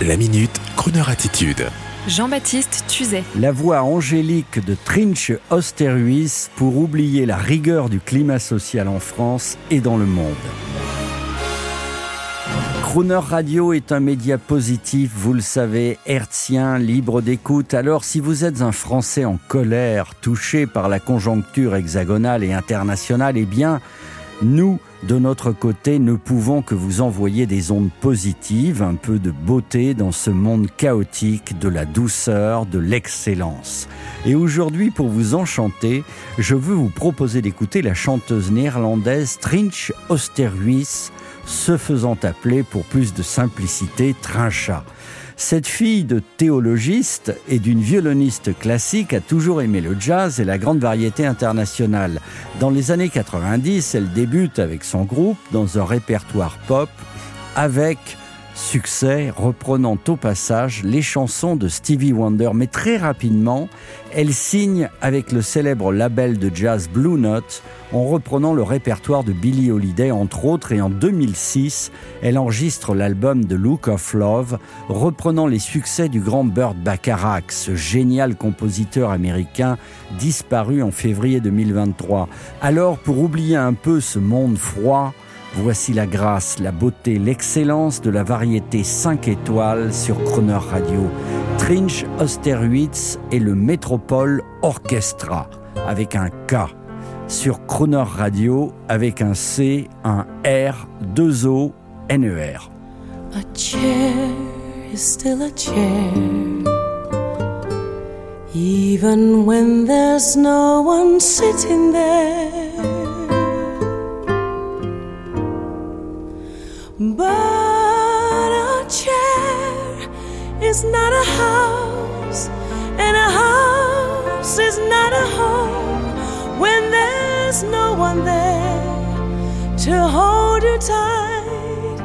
La minute, Kroneur attitude. Jean-Baptiste Tuzet. La voix angélique de Trinch Osterhuis pour oublier la rigueur du climat social en France et dans le monde. Crooner Radio est un média positif, vous le savez, hertzien, libre d'écoute. Alors si vous êtes un Français en colère, touché par la conjoncture hexagonale et internationale, eh bien, nous, de notre côté, ne pouvons que vous envoyer des ondes positives, un peu de beauté dans ce monde chaotique, de la douceur, de l'excellence. Et aujourd'hui, pour vous enchanter, je veux vous proposer d'écouter la chanteuse néerlandaise Trinch Osterhuis, se faisant appeler pour plus de simplicité Trincha. Cette fille de théologiste et d'une violoniste classique a toujours aimé le jazz et la grande variété internationale. Dans les années 90, elle débute avec son groupe dans un répertoire pop avec succès, reprenant au passage les chansons de Stevie Wonder. Mais très rapidement, elle signe avec le célèbre label de jazz Blue Note en reprenant le répertoire de Billie Holiday, entre autres, et en 2006, elle enregistre l'album The Look of Love, reprenant les succès du grand Burt Bacharach, ce génial compositeur américain disparu en février 2023. Alors, pour oublier un peu ce monde froid, Voici la grâce, la beauté, l'excellence de la variété 5 étoiles sur Croner Radio. Trinch Osterwitz et le Métropole Orchestra avec un K. Sur Croner Radio avec un C, un R, deux O, NER. A chair is still a chair. Even when there's no one sitting there. Is not a house, and a house is not a home when there's no one there to hold you tight,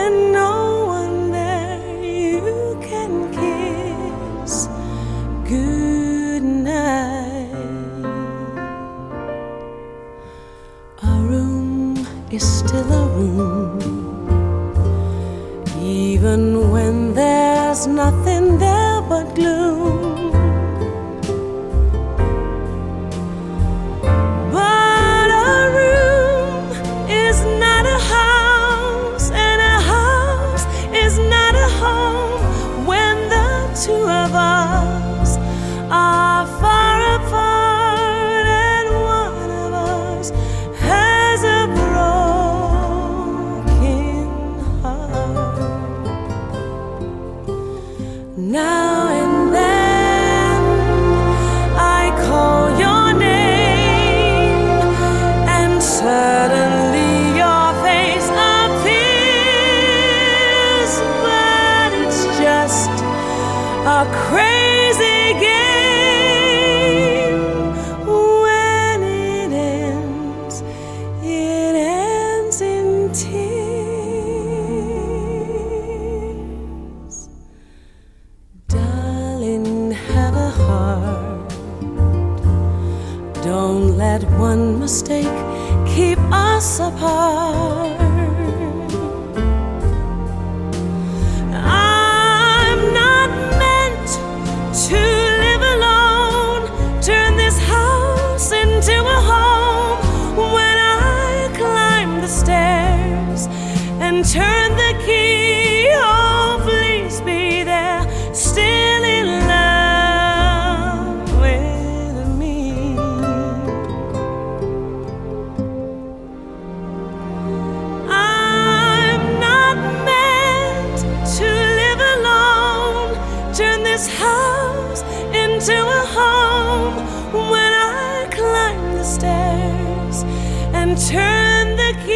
and no one there you can kiss good night. A room is still a room even when nothing there but gloom. Don't one mistake keep us apart. I'm not meant to live alone. Turn this house into a home when I climb the stairs and turn the key. House into a home when I climb the stairs and turn the key.